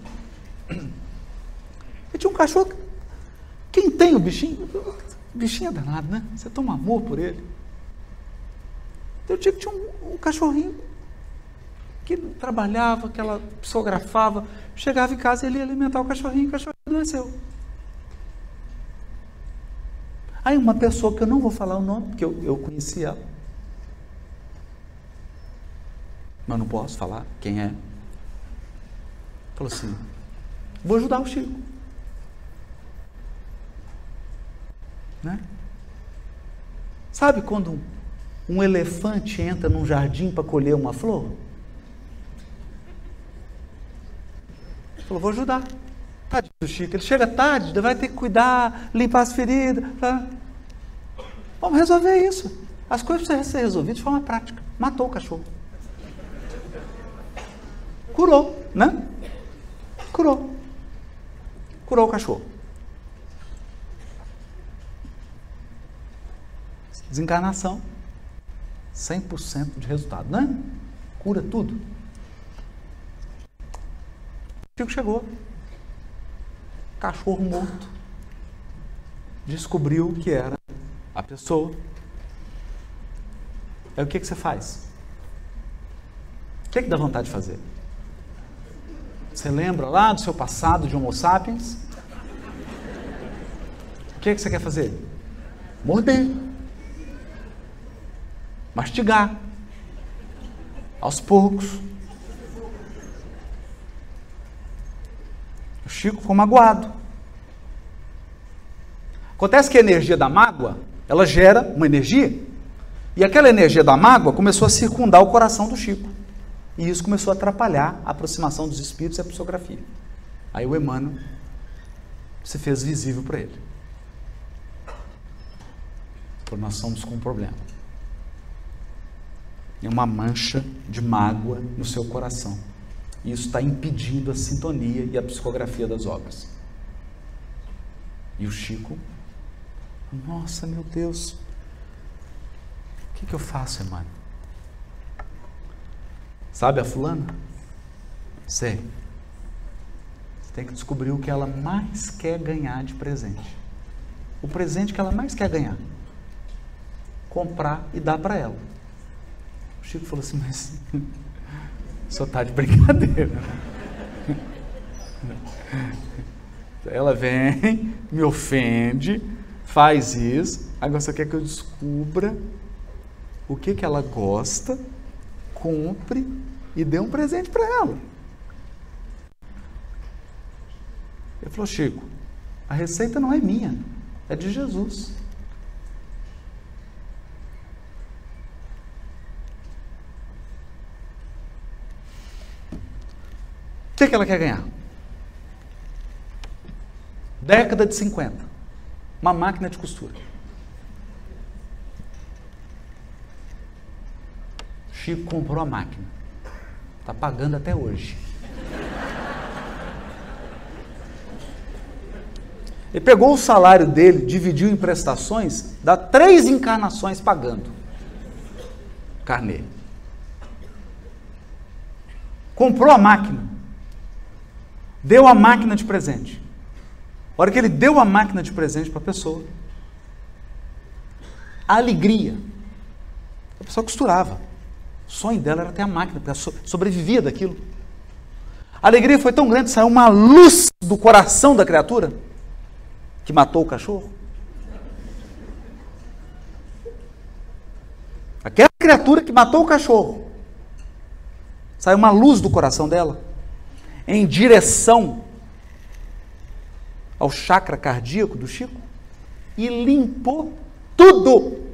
E tinha um cachorro. Quem tem o bichinho? Bichinho é danado, né? Você toma amor por ele. Eu tinha, tinha um, um cachorrinho que trabalhava, que ela psicografava, chegava em casa e ele ia alimentar o cachorrinho o cachorrinho adoeceu. Aí uma pessoa que eu não vou falar o nome, porque eu, eu conheci ela. Mas não posso falar quem é. Falou assim: vou ajudar o Chico. Né? Sabe quando um elefante entra num jardim para colher uma flor? Falou, vou ajudar. Tadinho do Chico, ele chega tarde, vai ter que cuidar, limpar as feridas. Tá? Vamos resolver isso. As coisas precisam ser resolvidas de forma prática. Matou o cachorro. Curou, né? Curou. Curou o cachorro. Desencarnação. 100% de resultado, né? Cura tudo. Chico chegou. Cachorro morto. Descobriu que era a pessoa. Aí o que, que você faz? O que, que dá vontade de fazer? Você lembra lá do seu passado de Homo sapiens? O que, que você quer fazer? Morder. Mastigar. Aos poucos. Chico ficou magoado. Acontece que a energia da mágoa, ela gera uma energia, e aquela energia da mágoa começou a circundar o coração do Chico. E isso começou a atrapalhar a aproximação dos espíritos e a psicografia. Aí o Emmanuel se fez visível para ele. Porque nós somos com um problema. É uma mancha de mágoa no seu coração. Isso está impedindo a sintonia e a psicografia das obras. E o Chico, nossa, meu Deus, o que, que eu faço, Emmanuel? Sabe a fulana? Sei. Você tem que descobrir o que ela mais quer ganhar de presente. O presente que ela mais quer ganhar. Comprar e dar para ela. O Chico falou assim, mas só tá de brincadeira. Ela vem, me ofende, faz isso, agora você quer que eu descubra o que, que ela gosta, compre e dê um presente para ela. Ele falou, Chico, a receita não é minha, é de Jesus. Que, que ela quer ganhar? Década de 50. Uma máquina de costura. Chico comprou a máquina. Está pagando até hoje. Ele pegou o salário dele, dividiu em prestações, dá três encarnações pagando. Carnê. Comprou a máquina. Deu a máquina de presente. A hora que ele deu a máquina de presente para a pessoa, a alegria. A pessoa costurava. O sonho dela era ter a máquina, porque ela sobrevivia daquilo. A alegria foi tão grande, saiu uma luz do coração da criatura que matou o cachorro. Aquela criatura que matou o cachorro. Saiu uma luz do coração dela em direção ao chakra cardíaco do Chico e limpou tudo.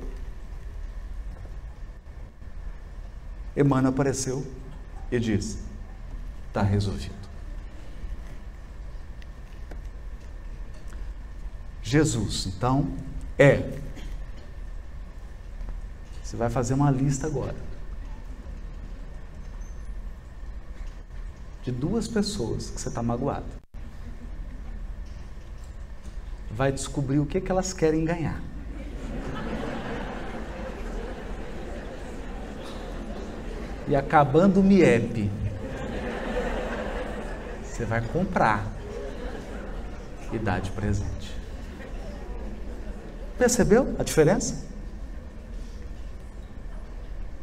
Emmanuel apareceu e disse: está resolvido. Jesus, então, é. Você vai fazer uma lista agora. De duas pessoas que você está magoado. Vai descobrir o que, que elas querem ganhar. e acabando o MIEP, você vai comprar e dar de presente. Percebeu a diferença?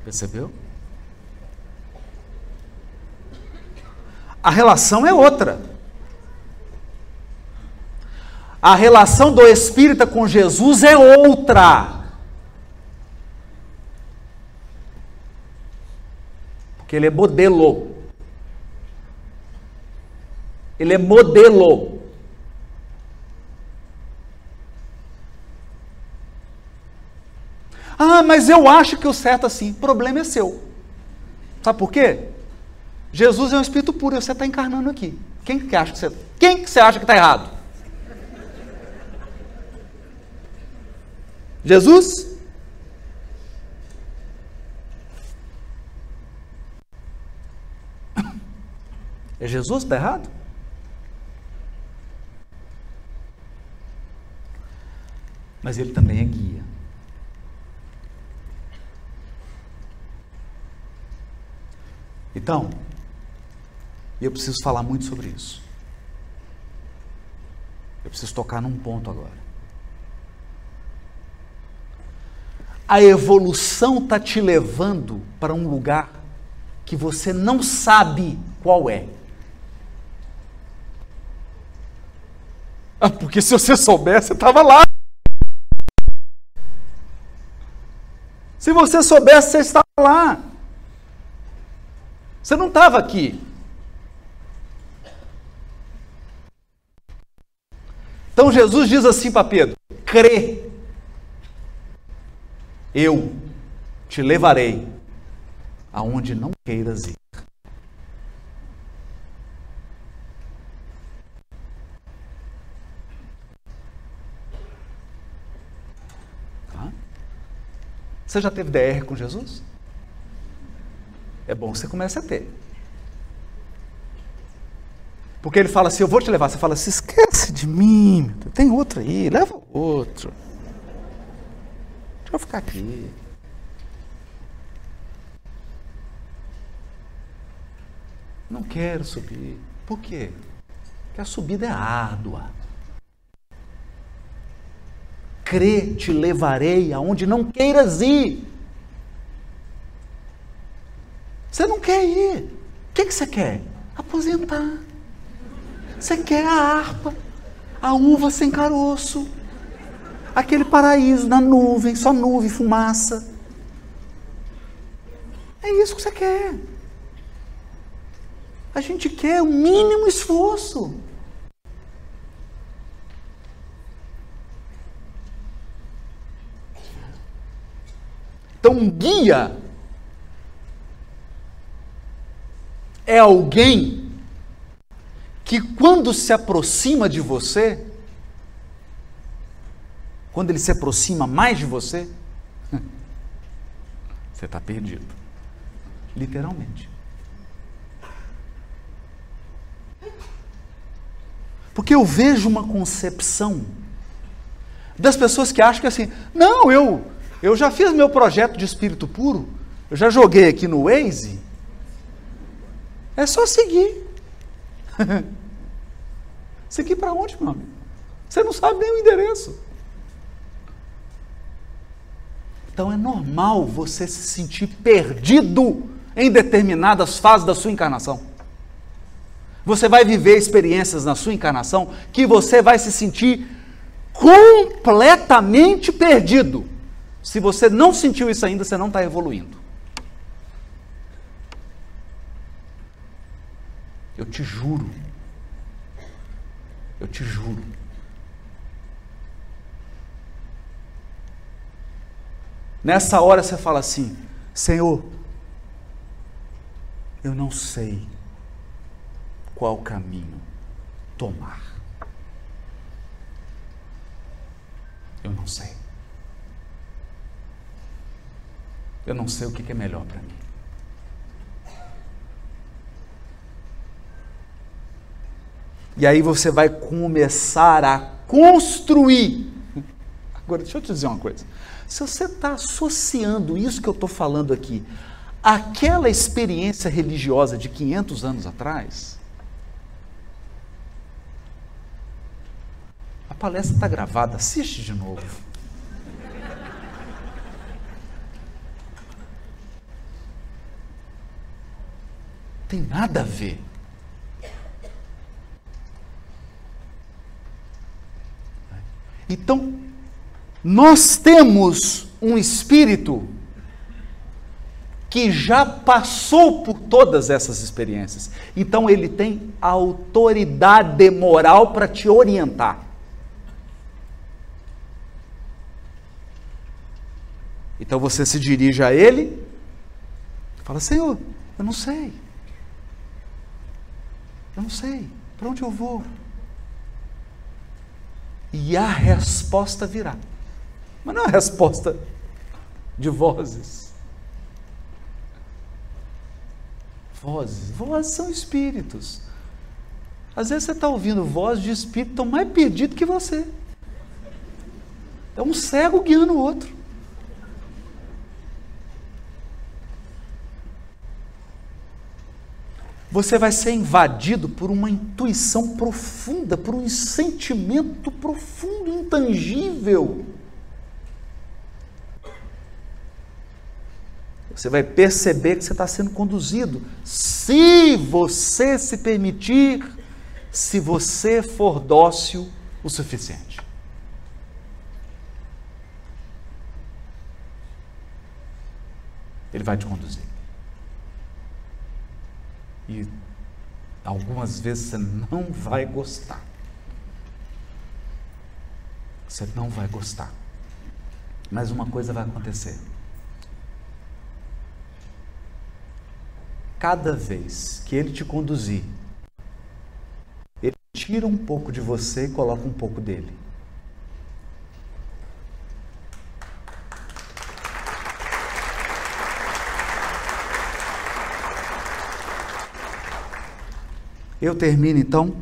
Percebeu? A relação é outra. A relação do espírita com Jesus é outra. que ele é modelo. Ele é modelo. Ah, mas eu acho que o certo assim. O problema é seu. Sabe por quê? Jesus é um espírito puro você está encarnando aqui. Quem que acha que você, quem que você acha que está errado? Jesus? É Jesus que está errado? Mas ele também é guia. Então, eu preciso falar muito sobre isso. Eu preciso tocar num ponto agora. A evolução está te levando para um lugar que você não sabe qual é. Ah, porque se você soubesse, você estava lá. Se você soubesse, você estava lá. Você não estava aqui. Então Jesus diz assim para Pedro: crê, eu te levarei aonde não queiras ir. Tá? Você já teve DR com Jesus? é bom que você comece a ter. Porque ele fala assim: Eu vou te levar. Você fala assim: Esquece de mim, tem outro aí, leva outro. Deixa eu ficar aqui. Não quero subir. Por quê? Porque a subida é árdua. Crê, te levarei aonde não queiras ir. Você não quer ir. O que, que você quer? Aposentar. Você quer a harpa, a uva sem caroço, aquele paraíso na nuvem, só nuvem, fumaça. É isso que você quer. A gente quer o mínimo esforço. Então, guia é alguém que, quando se aproxima de você, quando ele se aproxima mais de você, você está perdido. Literalmente. Porque eu vejo uma concepção das pessoas que acham que assim, não, eu, eu já fiz meu projeto de espírito puro, eu já joguei aqui no Waze, é só seguir. seguir para onde, meu amigo? Você não sabe nem o endereço. Então é normal você se sentir perdido em determinadas fases da sua encarnação. Você vai viver experiências na sua encarnação que você vai se sentir completamente perdido. Se você não sentiu isso ainda, você não está evoluindo. Eu te juro. Eu te juro. Nessa hora você fala assim: Senhor, eu não sei qual caminho tomar. Eu não sei. Eu não sei o que é melhor para mim. E aí você vai começar a construir. Agora, deixa eu te dizer uma coisa. Se você está associando isso que eu estou falando aqui àquela experiência religiosa de 500 anos atrás, a palestra está gravada, assiste de novo. Tem nada a ver. Então, nós temos um espírito que já passou por todas essas experiências. Então, ele tem autoridade moral para te orientar. Então você se dirige a ele, fala: Senhor, eu não sei. Eu não sei. Para onde eu vou? E a resposta virá. Mas não é a resposta de vozes. Vozes. Vozes são espíritos. Às vezes você está ouvindo vozes de espírito tão mais perdido que você. É um cego guiando o outro. Você vai ser invadido por uma intuição profunda, por um sentimento profundo, intangível. Você vai perceber que você está sendo conduzido. Se você se permitir, se você for dócil o suficiente. Ele vai te conduzir. E algumas vezes você não vai gostar. Você não vai gostar. Mas uma coisa vai acontecer. Cada vez que ele te conduzir, ele tira um pouco de você e coloca um pouco dele. Eu termino então,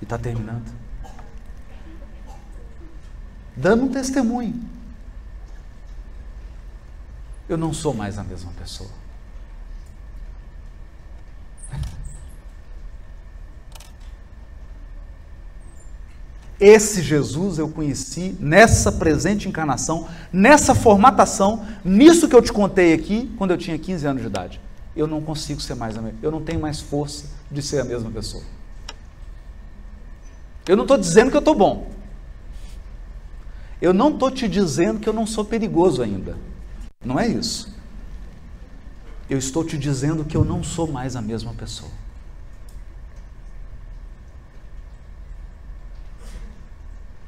e está terminando, dando um testemunho. Eu não sou mais a mesma pessoa. Esse Jesus eu conheci nessa presente encarnação, nessa formatação, nisso que eu te contei aqui, quando eu tinha 15 anos de idade eu não consigo ser mais a mesma, eu não tenho mais força de ser a mesma pessoa. Eu não estou dizendo que eu estou bom. Eu não estou te dizendo que eu não sou perigoso ainda. Não é isso. Eu estou te dizendo que eu não sou mais a mesma pessoa.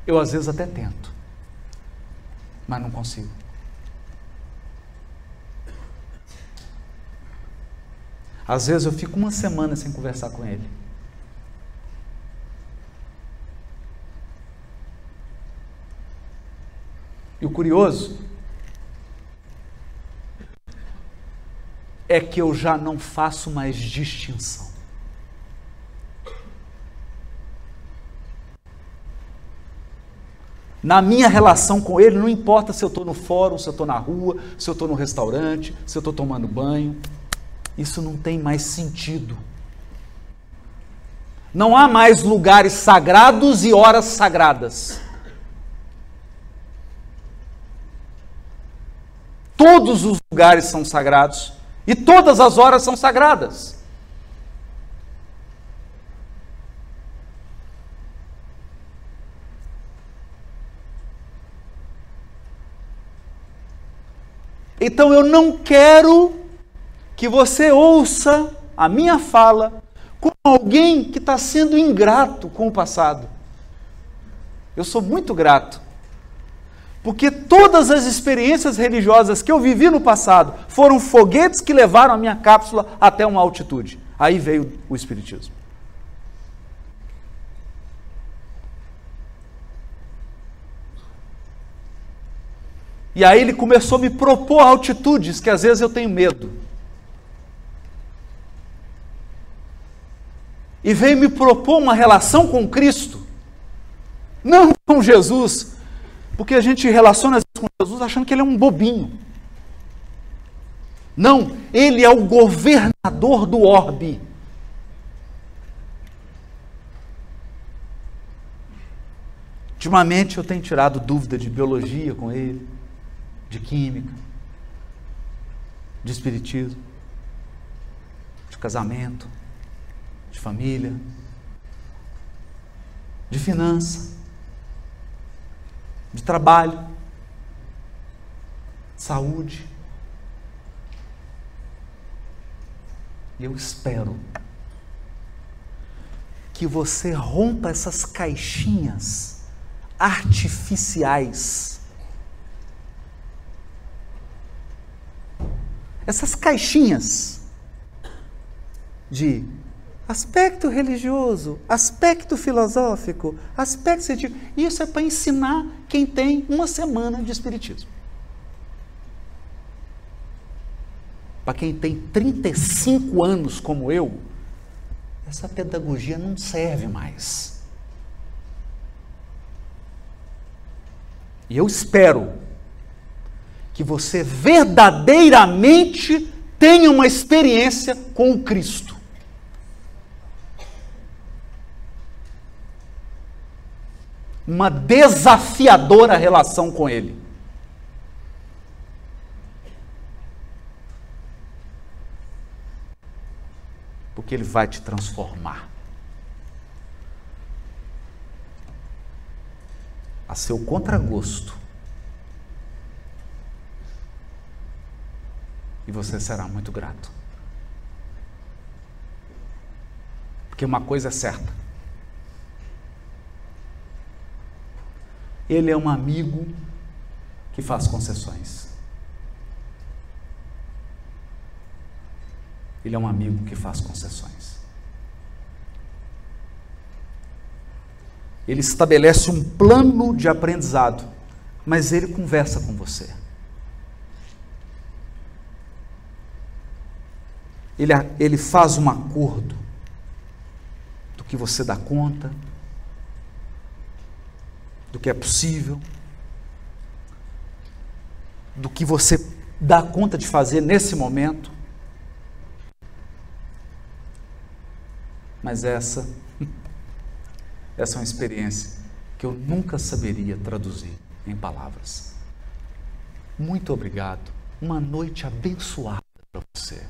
Eu às vezes até tento, mas não consigo. Às vezes eu fico uma semana sem conversar com ele. E o curioso é que eu já não faço mais distinção. Na minha relação com ele, não importa se eu estou no fórum, se eu estou na rua, se eu estou no restaurante, se eu estou tomando banho isso não tem mais sentido. Não há mais lugares sagrados e horas sagradas. Todos os lugares são sagrados e todas as horas são sagradas. Então eu não quero que você ouça a minha fala como alguém que está sendo ingrato com o passado. Eu sou muito grato. Porque todas as experiências religiosas que eu vivi no passado foram foguetes que levaram a minha cápsula até uma altitude. Aí veio o Espiritismo. E aí ele começou a me propor altitudes que às vezes eu tenho medo. E veio me propor uma relação com Cristo, não com Jesus, porque a gente relaciona com Jesus achando que ele é um bobinho. Não, ele é o governador do orbe. Ultimamente eu tenho tirado dúvida de biologia com ele, de química, de espiritismo, de casamento família, de finança, de trabalho, de saúde. E eu espero que você rompa essas caixinhas artificiais essas caixinhas de aspecto religioso, aspecto filosófico, aspecto científico. Isso é para ensinar quem tem uma semana de espiritismo. Para quem tem 35 anos como eu, essa pedagogia não serve mais. E eu espero que você verdadeiramente tenha uma experiência com o Cristo. Uma desafiadora relação com Ele. Porque Ele vai te transformar. A seu contragosto e você será muito grato. Porque uma coisa é certa: ele é um amigo que faz concessões. Ele é um amigo que faz concessões. Ele estabelece um plano de aprendizado, mas ele conversa com você. ele, ele faz um acordo do que você dá conta, do que é possível, do que você dá conta de fazer nesse momento. Mas essa, essa é uma experiência que eu nunca saberia traduzir em palavras. Muito obrigado. Uma noite abençoada para você.